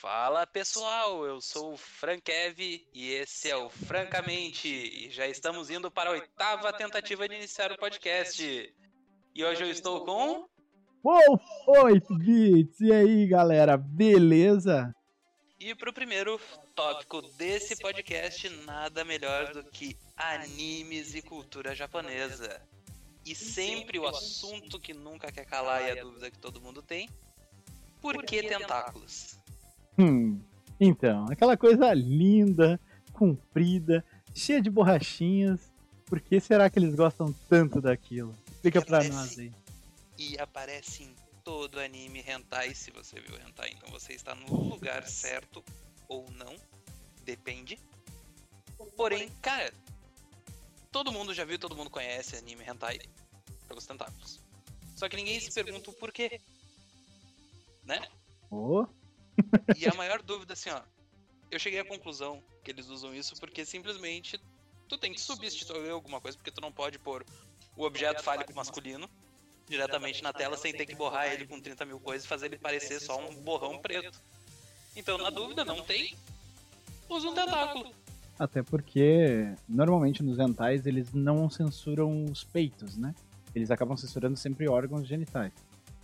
Fala pessoal, eu sou o Frankev e esse é o Francamente. E já estamos indo para a oitava tentativa de iniciar o podcast. E hoje eu estou com. Wolf 8 bits! E aí galera, beleza? E para o primeiro tópico desse podcast, nada melhor do que animes e cultura japonesa. E sempre o assunto que nunca quer calar e a dúvida que todo mundo tem: por que tentáculos? Hum, então, aquela coisa linda, comprida, cheia de borrachinhas. Por que será que eles gostam tanto daquilo? Explica pra nós aí. E aparece em todo anime hentai, se você viu hentai, então você está no lugar certo ou não, depende. Porém, cara, todo mundo já viu, todo mundo conhece anime hentai pelos tentáculos. Só que ninguém se pergunta o porquê. Né? Oh. E a maior dúvida, assim, ó. Eu cheguei à conclusão que eles usam isso porque simplesmente tu tem que substituir alguma coisa, porque tu não pode pôr o objeto fálico masculino diretamente na tela sem ter que borrar ele com 30 mil coisas e fazer ele parecer só um borrão preto. Então, na dúvida, não tem, usa um tentáculo. Até porque, normalmente nos hentais, eles não censuram os peitos, né? Eles acabam censurando sempre órgãos genitais.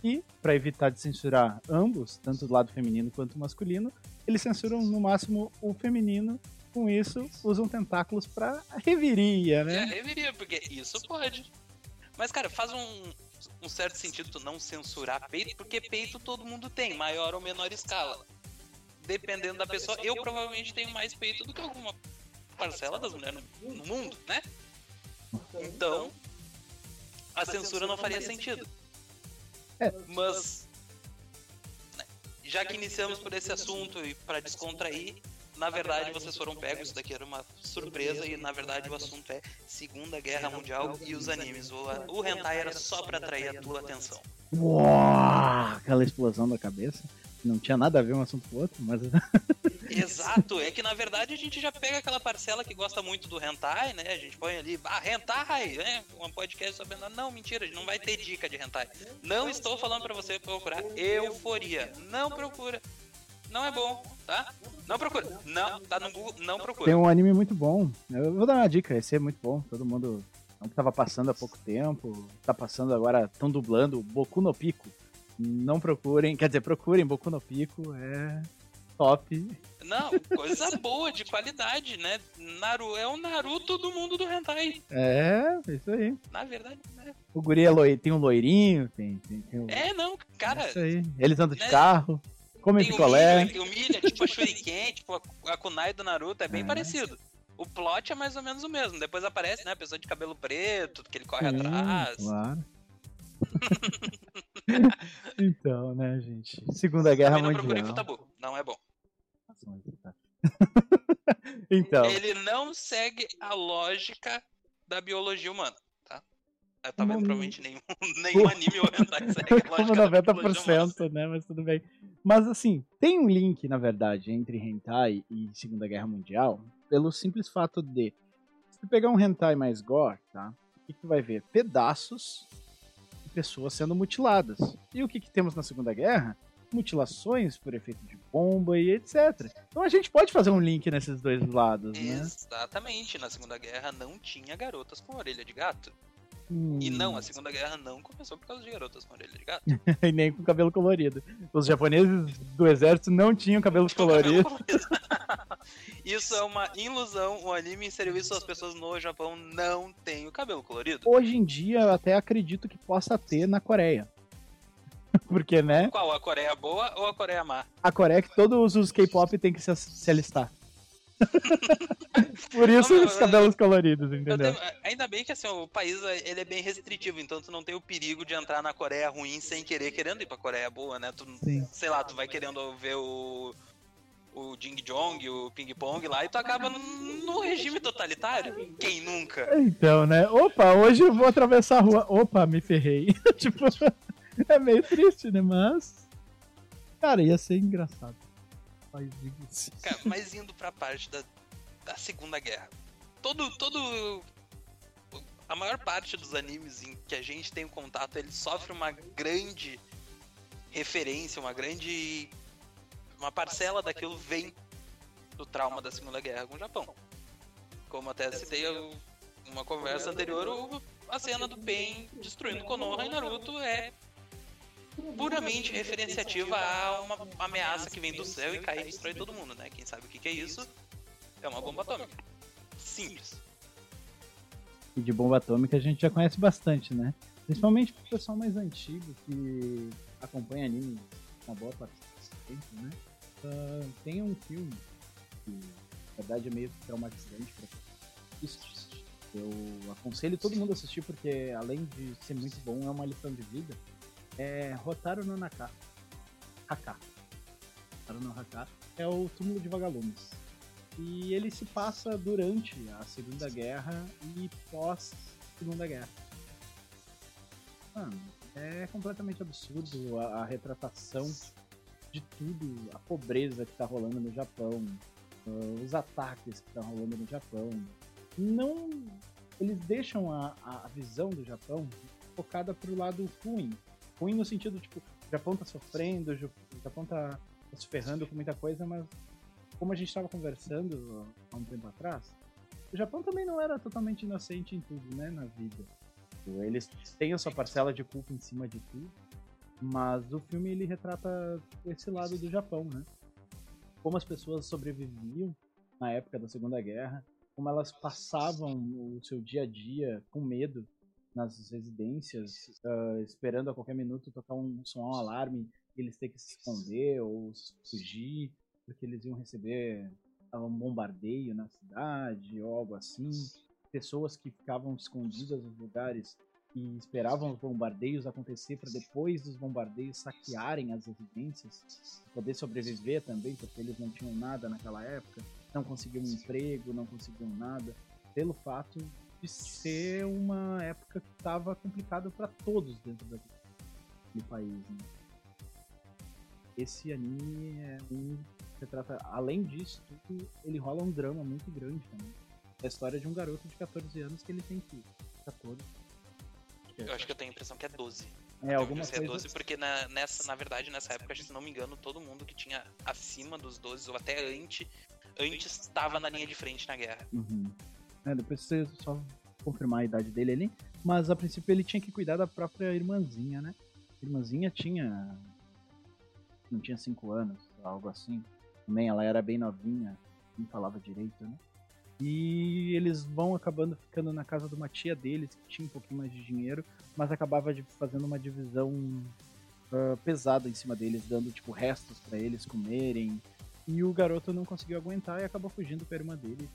E, para evitar de censurar ambos, tanto do lado feminino quanto masculino, eles censuram no máximo o feminino. Com isso, usam tentáculos para reviria, né? É, reviria, porque isso pode. Mas, cara, faz um, um certo sentido tu não censurar peito, porque peito todo mundo tem, maior ou menor escala. Dependendo da pessoa, eu provavelmente tenho mais peito do que alguma parcela das mulheres no mundo, né? Então, a censura não faria sentido. É. Mas, né, já que iniciamos por esse assunto e para descontrair, na verdade vocês foram pegos, isso daqui era uma surpresa e na verdade o assunto é Segunda Guerra Mundial e os animes. O, o hentai era só para atrair a tua atenção. Uau, aquela explosão da cabeça. Não tinha nada a ver um assunto com o outro, mas. Exato, é que na verdade a gente já pega aquela parcela que gosta muito do hentai, né? A gente põe ali, ah, hentai, né? Um podcast sobre. Não, mentira, não vai ter dica de hentai. Não estou falando para você procurar euforia. Não procura. Não é bom, tá? Não procura. Não, tá no Google, não procura. Tem um anime muito bom. Eu vou dar uma dica, esse é muito bom. Todo mundo. Não tava passando há pouco tempo. Tá passando agora, estão dublando Boku no Pico. Não procurem, quer dizer, procurem Boku no Pico, é top. Não, coisa boa, de qualidade, né? Naru é o Naruto do mundo do hentai. É, isso aí. Na verdade, né? O guri é loi, tem um loirinho, tem, tem, tem um... É, não, cara. Isso aí. Eles andam né? de carro, comem picolé. tem o é tipo a Shuriken, tipo a, a kunai do Naruto, é bem É. parecido. O plot é mais ou menos o mesmo. Depois aparece, né, a pessoa de cabelo preto, que ele corre atrás. Claro. então, né, gente? Segunda Guerra Também não procurem Mundial. Futabu, não é bom. então, Ele não segue a lógica da biologia humana, tá? É, Talvez Hum. provavelmente nenhum, nenhum anime ou hentai segue a como lógica da biologia humana. 90%, né? Mas tudo bem. Mas assim, tem um link, na verdade, entre hentai e Segunda Guerra Mundial, pelo simples fato de se tu pegar um hentai mais gore, tá? O que, que tu vai ver? Pedaços de pessoas sendo mutiladas. E o que, que temos na Segunda Guerra? Mutilações por efeito de bomba e etc. Então a gente pode fazer um link nesses dois lados, né? Exatamente, na Segunda Guerra não tinha garotas com orelha de gato. Hum, E não, a Segunda Guerra não começou por causa de garotas com orelha de gato. e nem com cabelo colorido. Os japoneses do exército não tinham cabelos coloridos. Isso é uma ilusão. O anime inseriu isso, as pessoas no Japão não têm o cabelo colorido. Hoje em dia eu até acredito que possa ter na Coreia. Porque, né? Qual? A Coreia boa ou a Coreia má? A Coreia é que todos os K-pop tem que se, se alistar. Por isso Não, os cabelos coloridos, Eu entendeu? tenho- ainda bem que assim, o país ele é bem restritivo, então tu não tem o perigo de entrar na Coreia ruim sem querer, querendo ir pra Coreia boa, né? Tu, Sim. sei lá, tu vai querendo ver o. O Jing Jong, o Ping Pong lá, e tu acaba no regime totalitário. Quem nunca? Então, né? Opa, hoje eu vou atravessar a rua. Opa, me ferrei. tipo, é meio triste, né? Mas. Cara, ia ser engraçado. Mas. Cara, mas indo pra parte da, da Segunda Guerra. Todo, todo. A maior parte dos animes em que a gente tem contato, ele sofre uma grande referência, uma grande. uma parcela daquilo vem do trauma da Segunda Guerra com o Japão. Como até citei uma conversa anterior, a cena do Pain destruindo Konoha em Naruto é puramente referenciativa a uma ameaça que vem do céu e cai e destrói todo mundo, né? Quem sabe o que é isso? É uma bomba atômica. Simples. E de bomba atômica a gente já conhece bastante, né? Principalmente pro pessoal mais antigo que acompanha anime uma boa parte do tempo, né? Uh, tem um filme que, na verdade, é meio traumatizante pra isso. Eu aconselho todo mundo a assistir porque, além de ser muito bom, é uma lição de vida. É Rotaru no Naka. Haka. Rotaru no Haka é o túmulo de vagalumes. E ele se passa durante a Segunda Guerra e pós Segunda Guerra. Mano, é completamente absurdo a, a, retratação de tudo, a pobreza que tá rolando no Japão, uh, os ataques que tá rolando no Japão. Não. Eles deixam a, a visão do Japão focada pro lado ruim. Ruim no sentido, tipo, o Japão tá sofrendo, o Japão tá, tá se ferrando com muita coisa, mas como a gente estava conversando há um tempo atrás, o Japão também não era totalmente inocente em tudo, né, na vida. Eles têm a sua parcela de culpa em cima de tudo, mas o filme ele retrata esse lado do Japão, né? Como as pessoas sobreviviam na época da Segunda Guerra, como elas passavam o seu dia a dia com medo nas residências, uh, esperando a qualquer minuto tocar um som, um alarme, e eles ter que se esconder ou fugir, porque eles iam receber ah, um bombardeio na cidade ou algo assim. Pessoas que ficavam escondidas nos lugares e esperavam os bombardeios acontecer para depois dos bombardeios saquearem as residências, poder sobreviver também, porque eles não tinham nada naquela época, não conseguiam emprego, não conseguiam nada, pelo fato de ser uma época que estava complicado para todos dentro daquele país. Né? Esse anime é um retrata, além disso, tudo, ele rola um drama muito grande também. É a história de um garoto de 14 anos que ele tem que 14. Eu acho que eu tenho a impressão que é 12. É, alguma coisa... é 12 porque na, nessa, na verdade, nessa época, se não me engano, todo mundo que tinha acima dos 12 ou até antes, antes estava na linha de frente na guerra. Uhum. É, depois você só confirmar a idade dele ali. Mas a princípio ele tinha que cuidar da própria irmãzinha, né? A irmãzinha tinha. Não tinha 5 anos, algo assim também, ela era bem novinha, não falava direito, né? E eles vão acabando ficando na casa de uma tia deles, que tinha um pouquinho mais de dinheiro, mas acabava fazendo uma divisão uh, pesada em cima deles, dando tipo restos para eles comerem. E o garoto não conseguiu aguentar e acabou fugindo com a irmã dele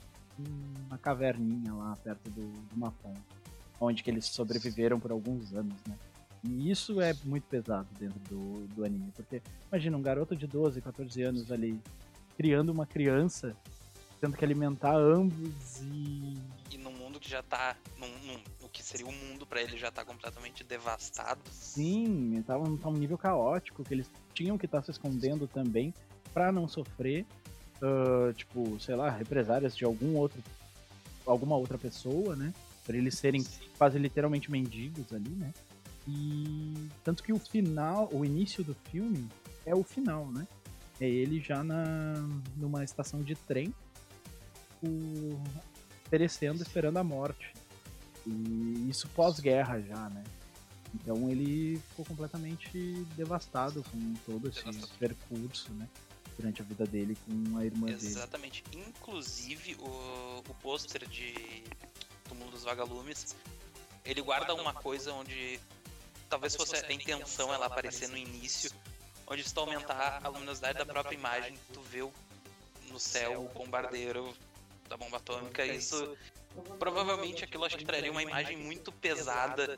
uma caverninha lá perto do, de uma ponte, onde que eles sobreviveram por alguns anos, né? E isso é muito pesado dentro do, do anime, porque imagina um garoto de 12, 14 anos ali criando uma criança, tendo que alimentar ambos e. E num mundo que já tá. Num, num, o que seria o um mundo para ele já tá completamente devastado. Sim, tava tá um nível caótico, que eles tinham que estar tá se escondendo também para não sofrer, uh, tipo, sei lá, represárias de algum outro. alguma outra pessoa, né? Pra eles serem quase literalmente mendigos ali, né? E tanto que o final, o início do filme é o final, né? É ele já na numa estação de trem, o, perecendo, esperando a morte. E isso pós-guerra já, né? Então ele ficou completamente devastado com todo esse percurso, né? Durante a vida dele com a irmã Exatamente. dele. Exatamente. Inclusive o, o pôster de do Mundo dos Vagalumes, ele guarda uma coisa onde talvez fosse a intenção ela aparecer no início, onde se tu aumentar a luminosidade da própria imagem, tu vê o, no céu o bombardeiro da bomba atômica, isso provavelmente aquilo acho que traria uma imagem muito pesada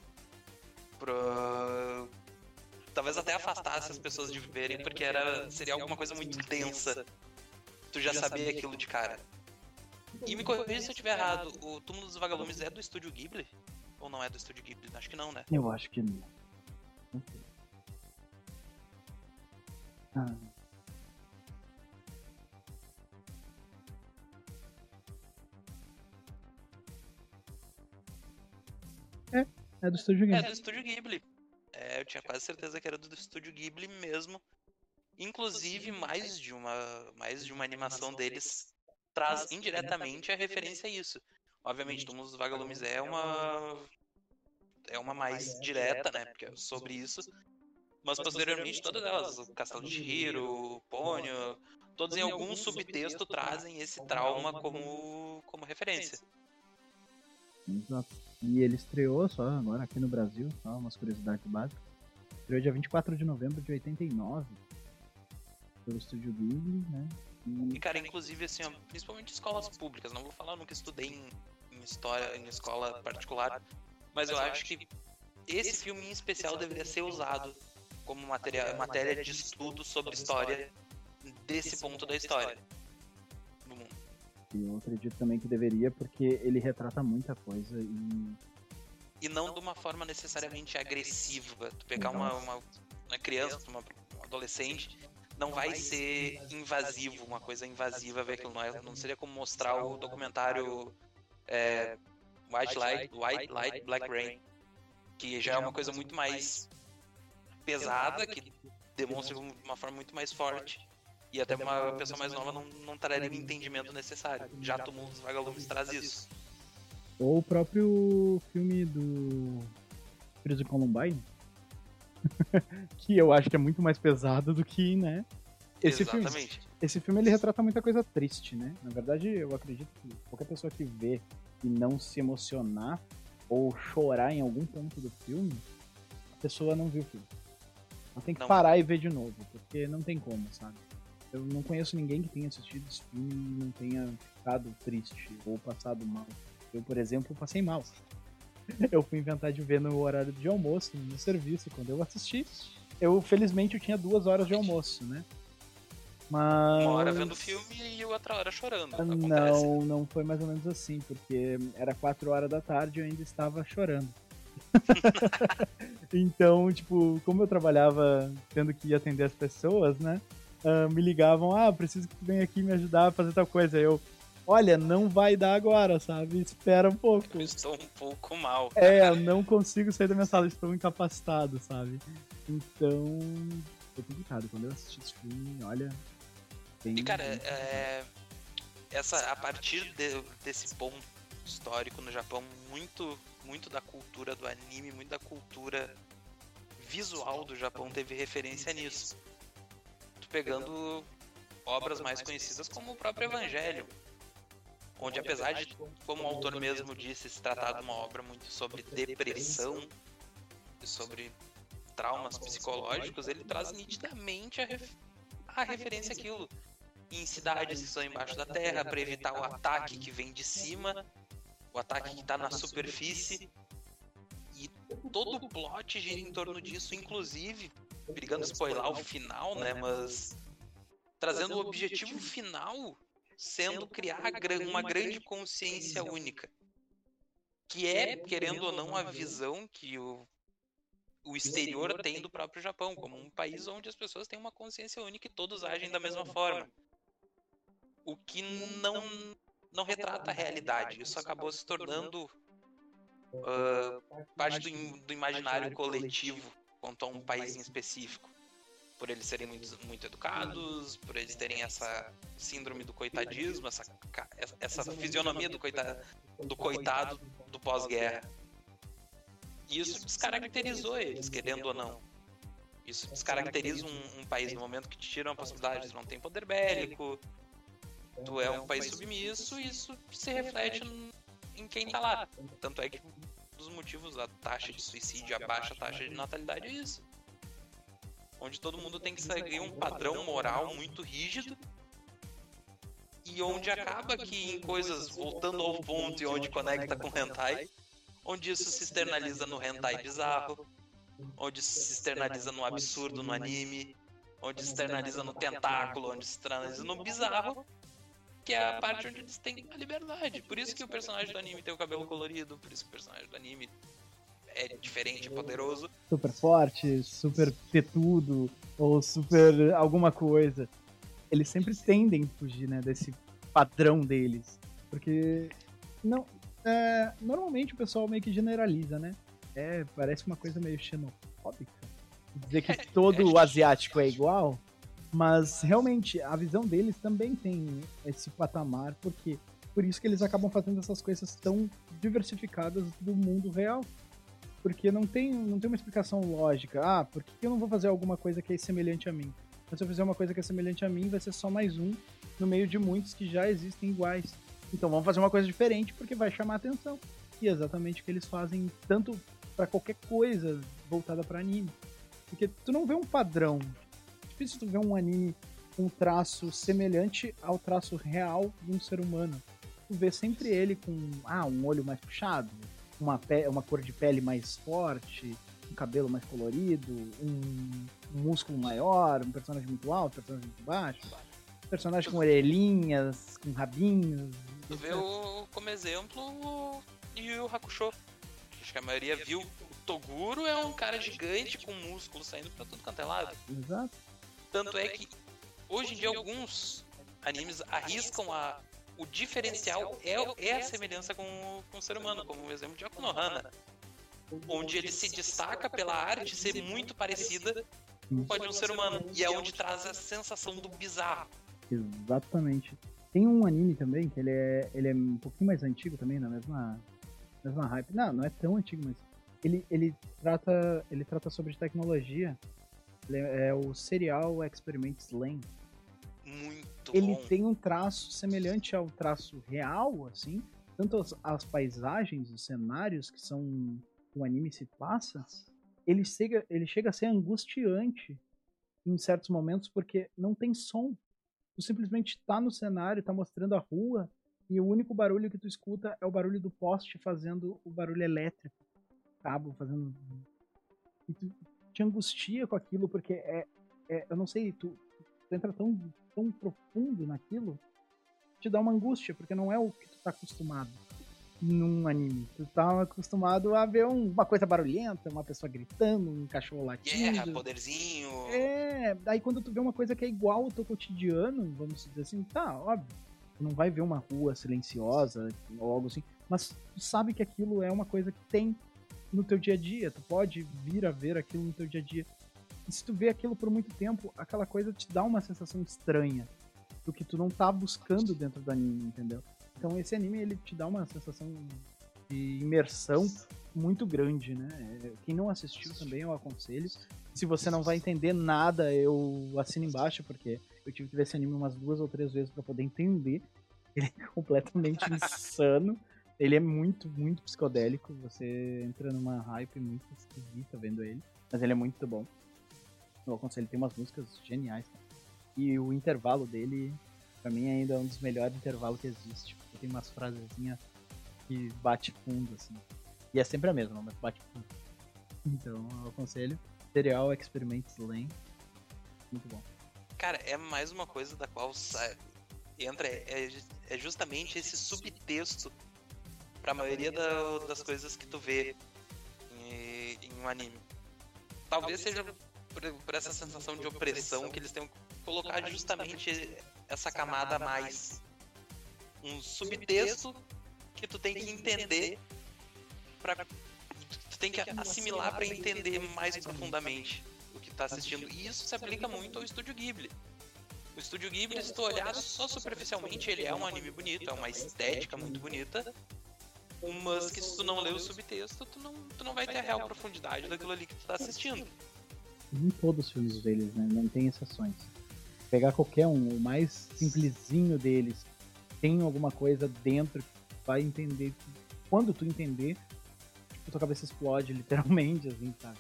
pro talvez até afastasse as pessoas de verem, porque era seria alguma coisa muito densa. Tu já sabia aquilo de cara. E me corrija se eu estiver errado, o Túmulo dos Vagalumes é do estúdio Ghibli? Ou não é do estúdio Ghibli? Acho que não, né? Eu acho que não. Ah. É, é do Estúdio Ghibli. É do Estúdio Ghibli. É, eu tinha quase certeza que era do Estúdio Ghibli mesmo. Inclusive, mais de uma, mais de uma animação deles traz indiretamente a referência a isso. Obviamente, Túmulos dos Vagalumes é uma é uma mais direta, né, porque é sobre isso. Mas posteriormente todas elas, o Castelo de Hiro, o Pônio, todos em algum subtexto trazem esse trauma como como referência. Exato. E ele estreou só agora aqui no Brasil, só umas curiosidades básicas. Estreou dia 24 de novembro de 89 pelo estúdio Ghibli, né? E, cara, inclusive, assim, ó, principalmente escolas públicas, não vou falar, eu nunca estudei em, em história, em escola particular, mas eu acho que esse filme em especial deveria ser usado como matéria, matéria de estudo sobre história desse ponto da história. E eu acredito também que deveria, porque ele retrata muita coisa e. E não de uma forma necessariamente agressiva. Tu pegar uma, uma, uma criança, uma, um adolescente não vai ser invasivo, uma coisa invasiva ver aquilo. Não, é, não seria como mostrar o documentário é, White Light, White Light, Black Rain, que já é uma coisa muito mais pesada, que demonstra de uma forma muito mais forte. E até uma pessoa mais nova não, não traria o entendimento necessário. Já Mundo dos Vagalumes traz isso. Ou o próprio filme do Preso Columbine, que eu acho que é muito mais pesado do que, né? Esse Exatamente. filme. Esse filme ele retrata muita coisa triste, né? Na verdade, eu acredito que qualquer pessoa que vê e não se emocionar ou chorar em algum ponto do filme, a pessoa não viu o filme. Ela tem que não. parar e ver de novo, porque não tem como, sabe? Eu não conheço ninguém que tenha assistido esse filme e não tenha ficado triste ou passado mal. Eu, por exemplo, passei mal. eu fui inventar de ver no horário de almoço, no serviço, quando eu assisti. Eu, felizmente, eu tinha duas horas de almoço, né? Mas... Uma hora vendo filme e outra hora chorando. Acontece. Não, não foi mais ou menos assim, porque era quatro horas da tarde e eu ainda estava chorando. então, tipo, como eu trabalhava tendo que atender as pessoas, né? Uh, me ligavam, ah, preciso que tu venha aqui me ajudar a fazer tal coisa. Eu, olha, não vai dar agora, sabe? Espera um pouco. Eu estou um pouco mal. É, eu não consigo sair da minha sala, estou incapacitado, sabe? Então, foi complicado. Quando eu assisti esse filme, olha. Bem... E cara, é... essa, a partir de, desse ponto histórico no Japão, muito, muito da cultura do anime, muito da cultura visual do Japão teve referência nisso. Pegando obras mais conhecidas como o próprio Evangelho, onde apesar de, como o autor mesmo disse, se tratar de uma obra muito sobre depressão e sobre traumas psicológicos, ele traz nitidamente a, ref a referência àquilo. Em cidades que são embaixo da terra, para evitar o ataque que vem de cima, o ataque que está na superfície. E todo o plot gira em torno disso, inclusive, brigando spoiler o final, né? Mas trazendo o objetivo final sendo criar uma grande consciência única. Que é, querendo ou não, a visão que o, o exterior tem do próprio Japão, como um país onde as pessoas têm uma consciência única e todos agem da mesma forma. O que não, não retrata a realidade. Isso acabou se tornando uh, parte do, do imaginário coletivo quanto a um país em específico. por eles serem muito, muito educados, por eles terem essa síndrome do coitadismo, essa, essa fisionomia do, coitado, do coitado do pós-guerra. E isso descaracterizou eles, querendo ou não. Isso descaracteriza um, um, país no momento que te tiram a possibilidade, tu não tem poder bélico, tu é um país submisso, e isso se reflete em quem tá lá. Tanto é que um dos motivos da taxa de suicídio, a baixa taxa de natalidade é isso. Onde todo mundo tem que seguir um padrão moral muito rígido. E onde acaba que em coisas, voltando ao ponto e onde conecta com o hentai, onde isso se externaliza no hentai bizarro, onde se externaliza no absurdo no anime, onde se externaliza no tentáculo, onde se externaliza no bizarro, que é a parte onde eles têm a liberdade. Por isso que o personagem do anime tem o cabelo colorido, por isso que o personagem do anime é diferente, poderoso. Super forte, super tetudo, ou super alguma coisa. Eles sempre tendem a fugir, né, desse padrão deles. Porque não, é, normalmente o pessoal meio que generaliza, né? É, parece uma coisa meio xenofóbica. Dizer que todo é, asiático é igual. Mas realmente a visão deles também tem esse patamar, porque por isso que eles acabam fazendo essas coisas tão diversificadas do mundo real. Porque não tem, não tem uma explicação lógica. Ah, por que eu não vou fazer alguma coisa que é semelhante a mim? Mas se eu fizer uma coisa que é semelhante a mim, vai ser só mais um no meio de muitos que já existem iguais. Então vamos fazer uma coisa diferente porque vai chamar atenção. E é exatamente o que eles fazem tanto para qualquer coisa voltada para anime. Porque tu não vê um padrão. É difícil tu ver um anime com um traço semelhante ao traço real de um ser humano. Tu vê sempre ele com ah, um olho mais puxado, uma, uma cor de pele mais forte, um cabelo mais colorido, um, um músculo maior, um personagem muito alto, um personagem muito baixo, personagem com orelhinhas, com rabinhos. Tu vê o, como exemplo o Yu Hakusho. Acho que a maioria viu o Toguro é um cara gigante com músculo saindo pra tudo quanto é lado. Exato. Tanto é que hoje em dia alguns animes arriscam a o diferencial é, é a semelhança com, com o ser humano, como o exemplo de Akunohana, onde ele se destaca pela arte ser muito parecida com a de um ser humano, e é onde traz a sensação do bizarro. Exatamente. Tem um anime também, que ele é, ele é um pouquinho mais antigo também, na mesma, mesma hype. Não, não é tão antigo, mas ele, ele, trata, ele trata sobre tecnologia. É, o Serial Experiments Lane. Muito ele bom. tem um traço semelhante ao traço real, assim. Tanto as, as paisagens, os cenários que são o anime se passa, ele chega, ele chega a ser angustiante em certos momentos porque não tem som. Tu simplesmente tá no cenário, tá mostrando a rua e o único barulho que tu escuta é o barulho do poste fazendo o barulho elétrico, cabo fazendo e tu te angustia com aquilo porque é, é eu não sei, tu, tu entra tão tão profundo naquilo, te dá uma angústia, porque não é o que tu tá acostumado num anime. Tu tá acostumado a ver um, uma coisa barulhenta, uma pessoa gritando, um cachorro latindo. Guerra, poderzinho. É, daí quando tu vê uma coisa que é igual ao teu cotidiano, vamos dizer assim, tá, óbvio. Tu não vai ver uma rua silenciosa ou algo assim, mas tu sabe que aquilo é uma coisa que tem no teu dia a dia. Tu pode vir a ver aquilo no teu dia a dia. E se tu vê aquilo por muito tempo, aquela coisa te dá uma sensação estranha do que tu não tá buscando dentro do anime, entendeu? Então esse anime ele te dá uma sensação de imersão muito grande, né? Quem não assistiu também eu aconselho. Se você não vai entender nada, eu assino embaixo, porque eu tive que ver esse anime umas duas ou três vezes para poder entender. Ele é completamente insano. Ele é muito, muito psicodélico. Você entra numa hype muito esquisita vendo ele. Mas ele é muito bom. Eu aconselho, tem umas músicas geniais. E o intervalo dele, pra mim, ainda é um dos melhores intervalos que existe. Porque tem umas frasezinhas que bate fundo, assim. E é sempre a mesma, mas bate fundo. Então, eu aconselho. Serial Experiments Lane. Muito bom. Cara, é mais uma coisa da qual entra, é, é, justamente esse subtexto pra maioria da, das coisas que tu vê em, em um anime. Talvez seja por, por essa sensação de opressão que eles tenham colocado justamente essa camada a mais. Um subtexto que tu tem que entender para tu tem que assimilar para entender mais profundamente o que tá assistindo. E isso se aplica muito ao Estúdio Ghibli. O Estúdio Ghibli, se tu olhar só superficialmente, ele é um anime bonito, é uma estética muito bonita. Mas que se tu não ler o subtexto, tu não, tu não vai ter a real profundidade daquilo ali que tu tá assistindo em todos os filmes deles, né? Não tem exceções. Pegar qualquer um, o mais simplesinho deles, tem alguma coisa dentro que vai entender. Quando tu entender, tipo, tua cabeça explode, literalmente, assim, sabe?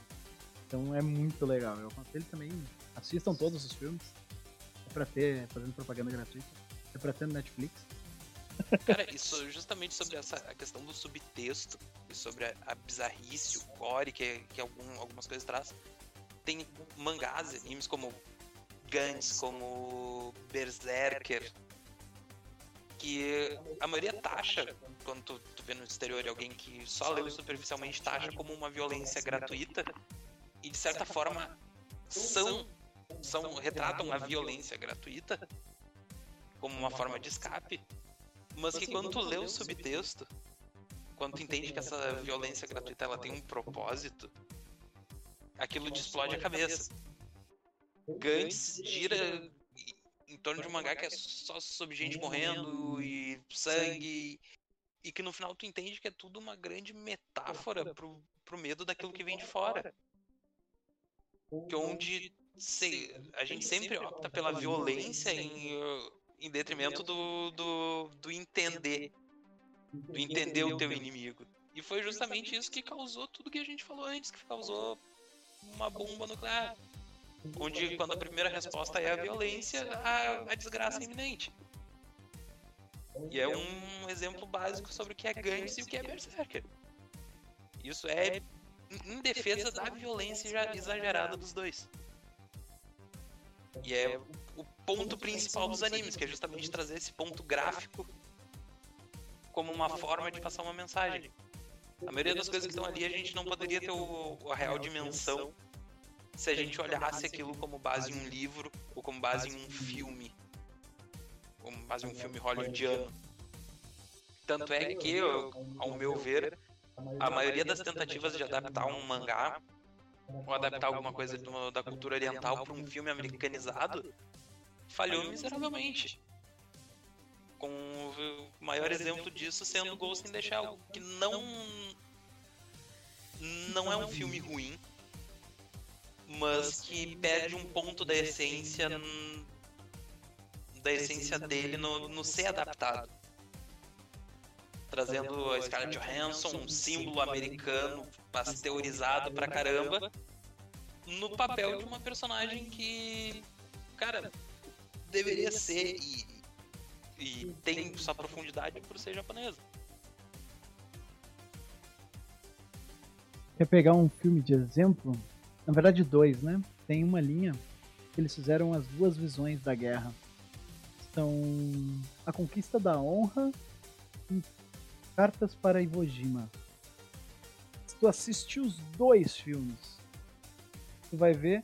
Então é muito legal. Eu aconselho também, assistam todos os filmes. É pra ter, fazendo propaganda gratuita. É pra ter no Netflix. Cara, isso justamente sobre essa a questão do subtexto e sobre a, a bizarrice, o core que, que algum, algumas coisas traz tem mangás, animes como Gantz, como Berserker, que a maioria taxa, quando tu, tu vê no exterior alguém que só leu superficialmente, taxa como uma violência gratuita, e de certa forma são, são retratam a violência gratuita como uma forma de escape, mas que quando tu lê o subtexto, quando tu entende que essa violência gratuita ela tem um propósito, aquilo te explode a cabeça. Gantz gira em torno de um mangá que é só sobre gente morrendo e sangue. E que no final tu entende que é tudo uma grande metáfora pro, pro medo daquilo que vem de fora. Que onde se, a gente sempre opta pela violência em, em detrimento do, do, do entender. Do entender o teu inimigo. E foi justamente isso que causou tudo que a gente falou antes, que causou uma bomba nuclear. Onde, quando a primeira resposta é a violência, a, a desgraça é iminente. E é um exemplo básico sobre o que é Gantz e o que é Berserker. Isso é em defesa da violência exagerada dos dois. E é o ponto principal dos animes, que é justamente trazer esse ponto gráfico como uma forma de passar uma mensagem. A maioria das coisas que estão ali a gente não poderia ter o, a real dimensão se a gente olhasse aquilo como base em um livro ou como base em um filme. Como base em um filme hollywoodiano. Tanto é que, ao meu ver, a maioria das tentativas de adaptar um mangá ou adaptar alguma coisa da cultura oriental para um filme americanizado falhou miseravelmente. Com o maior exemplo disso sendo Ghost in the Shell, que não não é um filme ruim, mas que perde um ponto da essência da essência dele no, no ser adaptado. Trazendo a Scarlett Johansson, um símbolo americano pasteurizado pra caramba, no papel de uma personagem que, cara, deveria ser e, e tem sua profundidade por ser japonesa. Quer pegar um filme de exemplo? Na verdade, dois, né? Tem uma linha que eles fizeram as duas visões da guerra. São A Conquista da Honra e Cartas para Iwo Jima. Se tu assistir os dois filmes, tu vai ver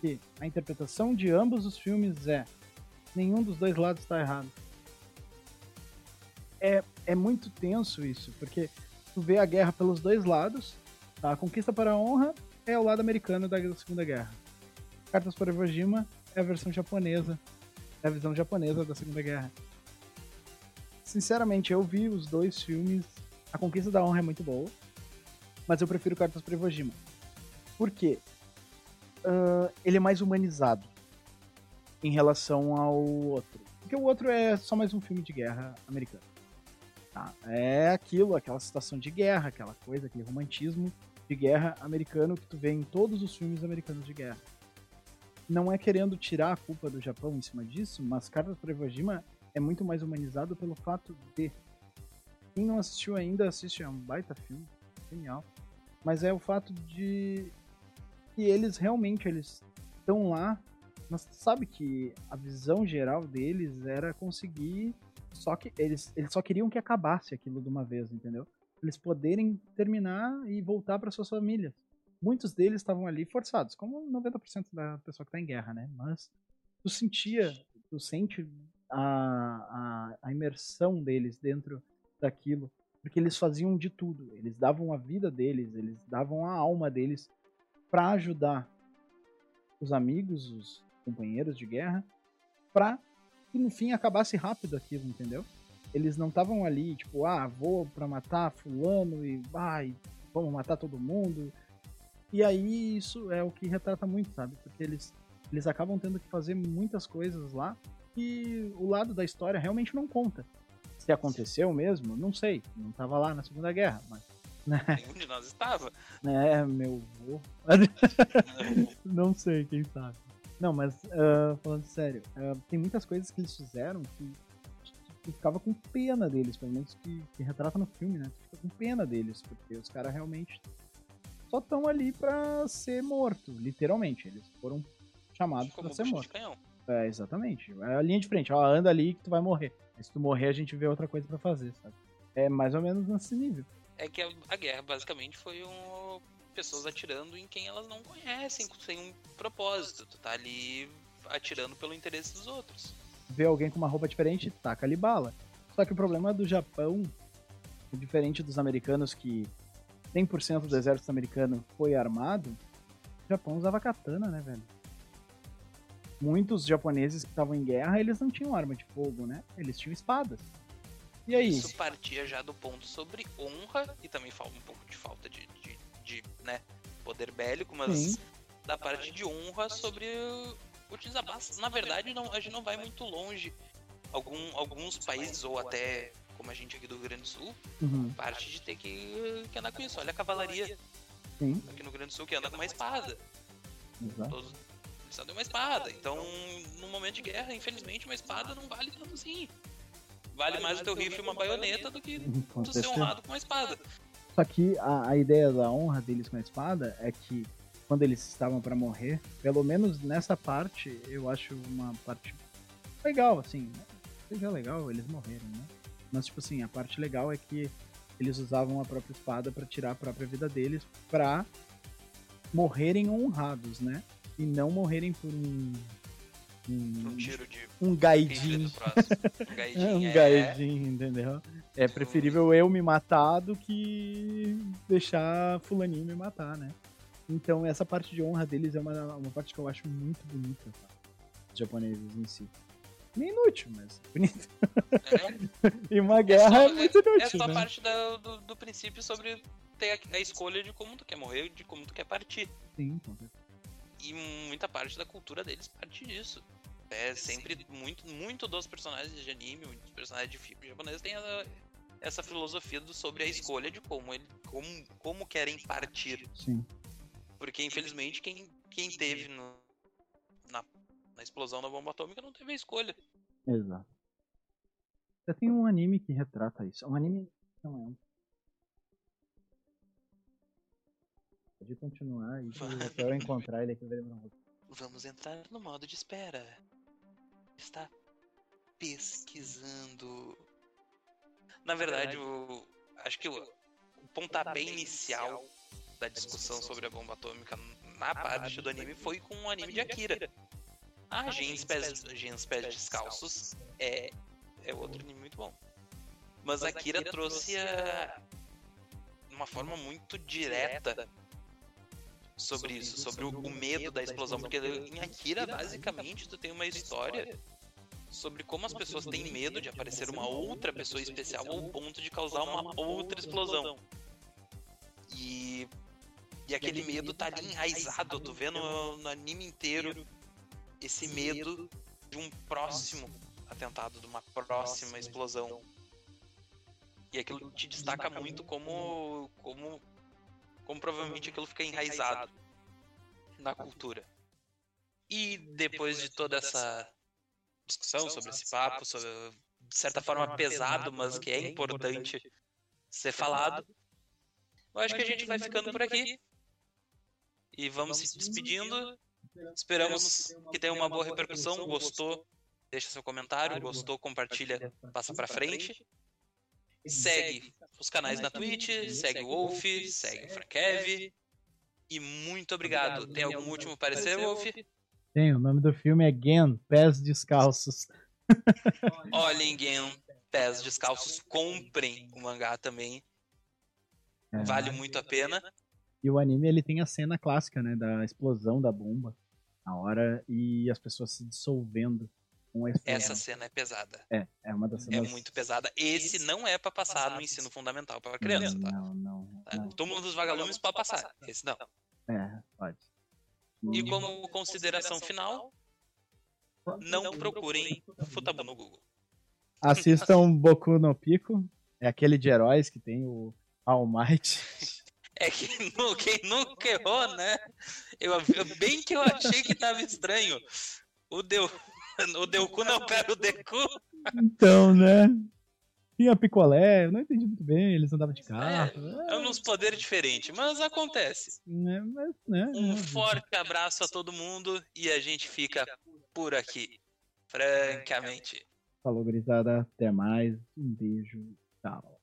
que a interpretação de ambos os filmes é nenhum dos dois lados está errado. É, é muito tenso isso, porque tu vê a guerra pelos dois lados Tá? A Conquista para a Honra é o lado americano da Segunda Guerra. Cartas para Iwo Jima é a versão japonesa, é a visão japonesa da Segunda Guerra. Sinceramente, eu vi os dois filmes. A Conquista da Honra é muito boa, mas eu prefiro Cartas para Iwo Jima. Por quê? Uh, ele é mais humanizado em relação ao outro. Porque o outro é só mais um filme de guerra americano. Tá? É aquilo, aquela situação de guerra, aquela coisa, aquele romantismo de guerra americano que tu vê em todos os filmes americanos de guerra. Não é querendo tirar a culpa do Japão em cima disso, mas Cartas para Iwo Jima é muito mais humanizado pelo fato de quem não assistiu ainda assiste é um baita filme, genial. Mas é o fato de que eles realmente eles estão lá, mas sabe que a visão geral deles era conseguir só que eles, eles só queriam que acabasse aquilo de uma vez, entendeu? eles poderem terminar e voltar para suas famílias. Muitos deles estavam ali forçados, como 90% da pessoa que está em guerra, né? Mas tu sentia, tu sente a, a, a imersão deles dentro daquilo, porque eles faziam de tudo. Eles davam a vida deles, eles davam a alma deles para ajudar os amigos, os companheiros de guerra, para que no fim acabasse rápido aquilo, entendeu? Eles não estavam ali, tipo, ah, vou pra matar fulano e vai, vamos matar todo mundo. E aí isso é o que retrata muito, sabe? Porque eles, eles acabam tendo que fazer muitas coisas lá e o lado da história realmente não conta. Se aconteceu mesmo, não sei. Não tava lá na Segunda Guerra, mas. Né? Nenhum de nós estava. É, meu vô. não sei, quem sabe. Não, mas uh, falando sério, uh, tem muitas coisas que eles fizeram que tu ficava com pena deles, pelo menos que, que retrata no filme, né? Tu fica com pena deles, porque os caras realmente só estão ali pra ser morto, literalmente. Eles foram chamados para ser morto. É, exatamente. É a linha de frente, ó, anda ali que tu vai morrer. Mas se tu morrer, a gente vê outra coisa para fazer, sabe? É mais ou menos nesse nível. É que a, a guerra basicamente foi um pessoas atirando em quem elas não conhecem, sem um propósito. Tu tá ali atirando pelo interesse dos outros vê alguém com uma roupa diferente, taca ali bala. Só que o problema do Japão, diferente dos americanos que 100% do exército americano foi armado, o Japão usava katana, né, velho? muitos japoneses que estavam em guerra, eles não tinham arma de fogo, né? Eles tinham espadas. E aí? Isso partia já do ponto sobre honra, e também fala um pouco de falta de, de, né, poder bélico, mas Sim. da parte de honra sobre utilizar basta. Na verdade, não, a gente não vai muito longe. Algum, alguns países, ou até como a gente aqui do Rio Grande do Sul, Uhum. parte de ter que, que andar com isso. Olha a cavalaria Sim, aqui no Rio Grande do Sul que anda com uma espada. exato. Todos eles andam com uma espada. Então, no momento de guerra, infelizmente, uma espada não vale tanto assim. Vale mais o teu rifle e uma baioneta do que tu ser honrado com uma espada. Só que a, a ideia da honra deles com a espada é que quando eles estavam pra morrer, pelo menos nessa parte, eu acho uma parte legal, assim. né? Seja legal eles morrerem, né? Mas, tipo assim, a parte legal é que eles usavam a própria espada pra tirar a própria vida deles pra morrerem honrados, né? E não morrerem por um. Um Um, tiro de um rifle gaidin. do próximo. Um É um é. entendeu? É preferível eu me matar do que deixar fulaninho me matar, né? Então essa parte de honra deles é uma, uma parte que eu acho muito bonita, tá? Os japoneses em si. Meio inútil, mas bonito. É, E uma guerra é, só- muito é inútil, só né? parte da- do, do princípio sobre ter a, a escolha de como tu quer morrer, de como tu quer partir. Sim, certeza. E muita parte da cultura deles parte disso. É sempre muito, muito dos personagens de anime, muitos personagens de filme japonês têm essa, essa filosofia do, sobre a escolha de como, ele, como, como querem partir. Sim. Porque infelizmente quem, quem teve no- na, na explosão da bomba atômica não teve a escolha. Exato. Já tem um anime que retrata isso. Um anime. Não é um. Pode continuar até eu encontrar ele aqui pouco. Vamos entrar no modo de espera. Está pesquisando. Na verdade, o, acho que o, o pontapé inicial da discussão sobre a bomba atômica na parte do anime foi com o anime de Akira. Ah, Gens Pés, Gens Pés Descalços é, é outro anime muito bom. Mas Akira trouxe a, uma forma muito direta sobre isso, sobre o, o medo da explosão, porque em Akira, basicamente, tu tem uma história sobre como as pessoas têm medo de aparecer uma outra pessoa especial ao ponto de causar uma outra explosão. E, e aquele medo tá ali enraizado, tu vê no, no anime inteiro esse medo de um próximo atentado, de uma próxima explosão. E aquilo te destaca muito como, como como provavelmente aquilo fica enraizado na cultura. E depois de toda essa discussão sobre esse papo, sobre, de certa forma pesado, mas que é importante ser falado, eu acho que a gente vai ficando por aqui. E vamos se despedindo. Esperamos que tenha uma boa repercussão. Gostou? Deixa seu comentário. Gostou? Compartilha. Passa pra frente. Segue os canais na Twitch, segue o Wolf, segue o Frankev. E muito obrigado. Tem algum último parecer, Wolf? Tem, o nome do filme é Gen, Pés Descalços. Olhem, Gen, pés descalços, comprem o mangá também. É. Vale muito a pena. E o anime ele tem a cena clássica, né, da explosão da bomba na hora e as pessoas se dissolvendo com a explosão. Essa cena é pesada. É, é uma das É cenas. muito pesada. Esse não é pra passar no ensino fundamental para criança, tá? Não, não, não. Túmulo dos Vagalumes pode passar. Esse não. É, pode. E como consideração final, não procurem Futabu no Google. Assistam Boku no Pico. É aquele de heróis que tem o All Might. É que quem nunca errou, né? Eu, bem que eu achei que tava estranho. O Deu. O Deuku não pega o Deku. Então, né? Tinha picolé, eu não entendi muito bem, eles andavam de carro. É uns poderes diferentes, mas acontece. né, mas, né, Um né. forte abraço a todo mundo e a gente fica por aqui. Francamente. Falou, gurizada. Até mais. Um beijo. Tchau.